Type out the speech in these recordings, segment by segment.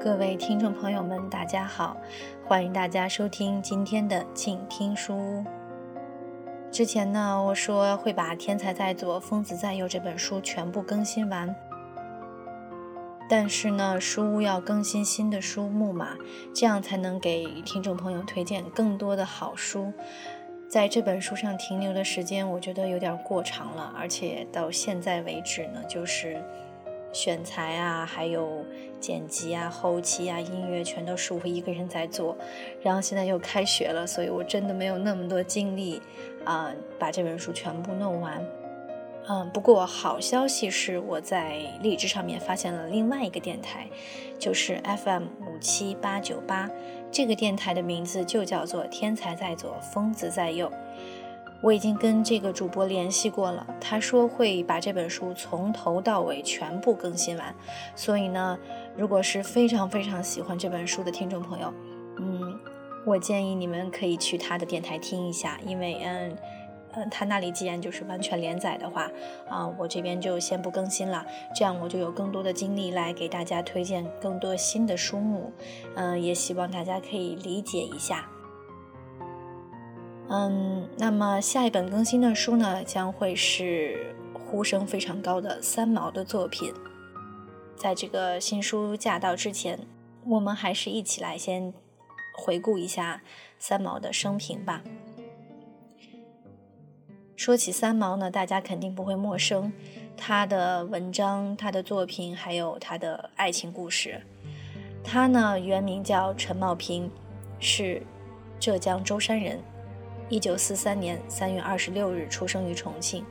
各位听众朋友们，大家好，欢迎大家收听今天的静听书。之前呢，我说会把《天才在左，疯子在右》这本书全部更新完，但是呢，书屋要更新新的书目嘛，这样才能给听众朋友推荐更多的好书。在这本书上停留的时间，我觉得有点过长了，而且到现在为止呢，就是选材啊，还有剪辑啊、后期啊、音乐，全都是我一个人在做。然后现在又开学了，所以我真的没有那么多精力啊，把这本书全部弄完。嗯，不过好消息是，我在荔枝上面发现了另外一个电台，就是 FM 五七八九八。这个电台的名字就叫做“天才在左，疯子在右”。我已经跟这个主播联系过了，他说会把这本书从头到尾全部更新完。所以呢，如果是非常非常喜欢这本书的听众朋友，嗯，我建议你们可以去他的电台听一下，因为嗯。嗯，他那里既然就是完全连载的话，啊，我这边就先不更新了，这样我就有更多的精力来给大家推荐更多新的书目。嗯，也希望大家可以理解一下。嗯，那么下一本更新的书呢，将会是呼声非常高的三毛的作品。在这个新书驾到之前，我们还是一起来先回顾一下三毛的生平吧。说起三毛呢，大家肯定不会陌生，他的文章、他的作品，还有他的爱情故事。他呢原名叫陈茂平，是浙江舟山人，一九四三年三月二十六日出生于重庆。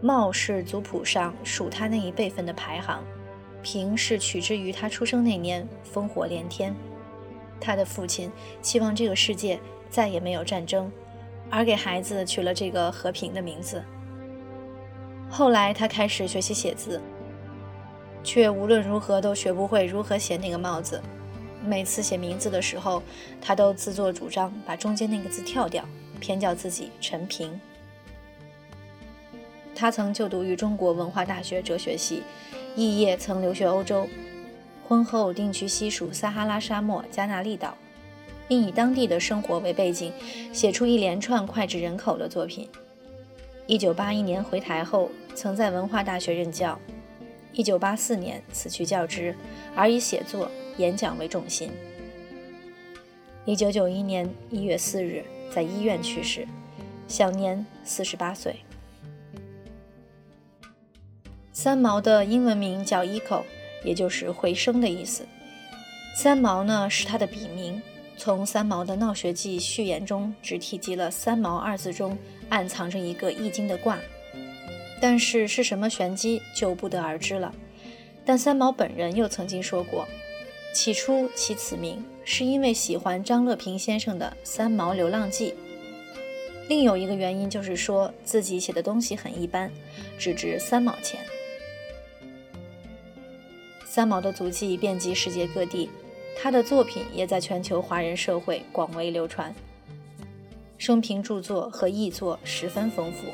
茂是族谱上属他那一辈分的排行，平是取之于他出生那年烽火连天。他的父亲希望这个世界再也没有战争。而给孩子取了这个和平的名字。后来他开始学习写字，却无论如何都学不会如何写那个帽子。每次写名字的时候，他都自作主张把中间那个字跳掉，偏叫自己陈平。他曾就读于中国文化大学哲学系，肄业曾留学欧洲，婚后定居西属撒哈拉沙漠加纳利岛。并以当地的生活为背景，写出一连串脍炙人口的作品。一九八一年回台后，曾在文化大学任教。一九八四年辞去教职，而以写作、演讲为重心。一九九一年一月四日在医院去世，享年四十八岁。三毛的英文名叫 Echo，也就是回声的意思。三毛呢是他的笔名。从三毛的《闹学记》序言中，只提及了“三毛”二字中暗藏着一个易经的卦，但是是什么玄机就不得而知了。但三毛本人又曾经说过，起初起此名是因为喜欢张乐平先生的《三毛流浪记》，另有一个原因就是说自己写的东西很一般，只值三毛钱。三毛的足迹遍及世界各地。他的作品也在全球华人社会广为流传，生平著作和译作十分丰富。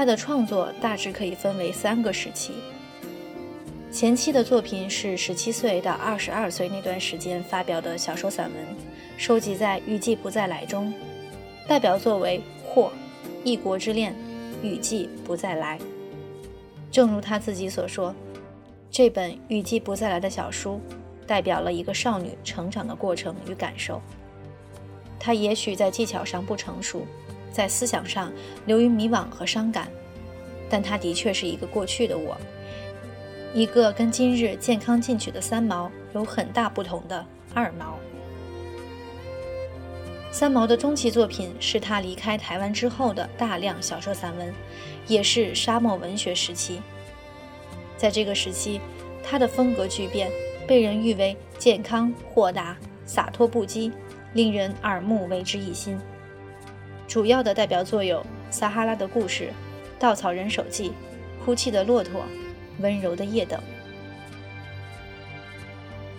他的创作大致可以分为三个时期：前期的作品是十七岁到二十二岁那段时间发表的小说散文，收集在《雨季不再来》中，代表作为《或》《异国之恋》《雨季不再来》。正如他自己所说。这本《雨季不再来》的小书，代表了一个少女成长的过程与感受。她也许在技巧上不成熟，在思想上流于迷惘和伤感，但他的确是一个过去的我，一个跟今日健康进取的三毛有很大不同的二毛。三毛的中期作品是他离开台湾之后的大量小说散文，也是沙漠文学时期。在这个时期，他的风格巨变，被人誉为健康、豁达、洒脱不羁，令人耳目为之一新。主要的代表作有《撒哈拉的故事》《稻草人手记》《哭泣的骆驼》《温柔的夜》等。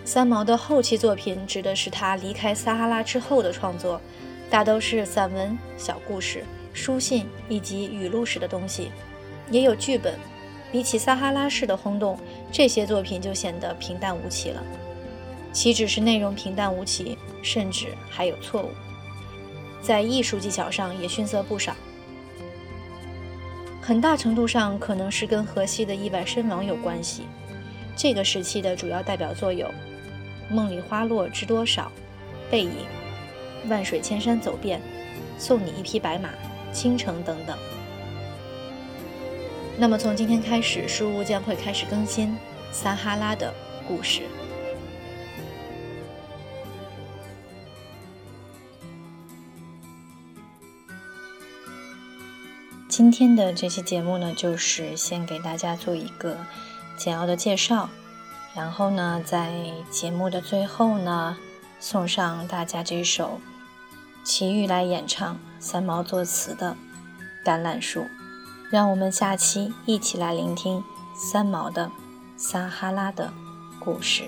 三毛的后期作品指的是他离开撒哈拉之后的创作，大都是散文、小故事、书信以及语录式的东西，也有剧本。比起撒哈拉式的轰动，这些作品就显得平淡无奇了。岂止是内容平淡无奇，甚至还有错误，在艺术技巧上也逊色不少。很大程度上可能是跟荷西的意外身亡有关系。这个时期的主要代表作有《梦里花落知多少》《背影》《万水千山走遍》《送你一匹白马》《倾城》等等。那么从今天开始，书屋将会开始更新撒哈拉的故事。今天的这期节目呢，就是先给大家做一个简要的介绍，然后呢，在节目的最后呢，送上大家这首齐豫来演唱、三毛作词的《橄榄树》，让我们下期一起来聆听三毛的《撒哈拉的故事》。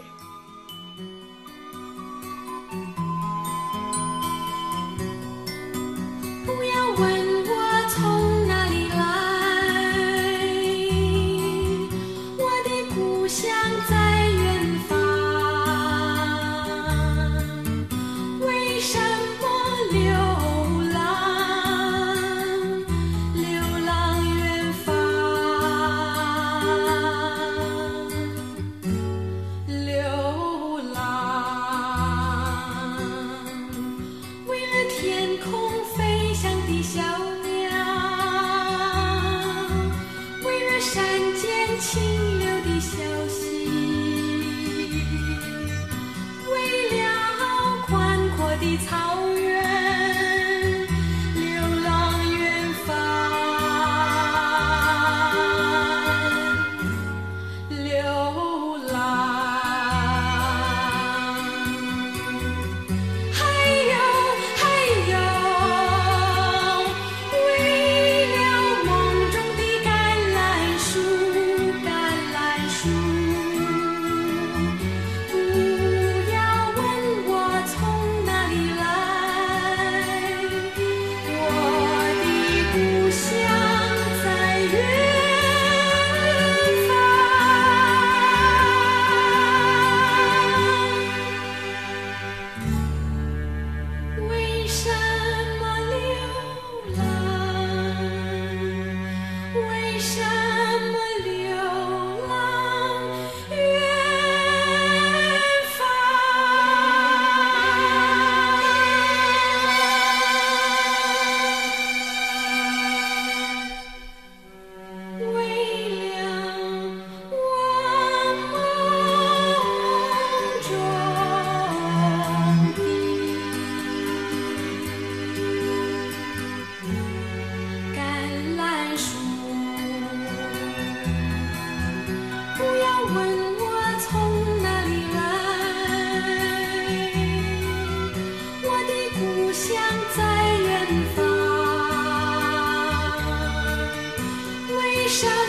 在远方，为什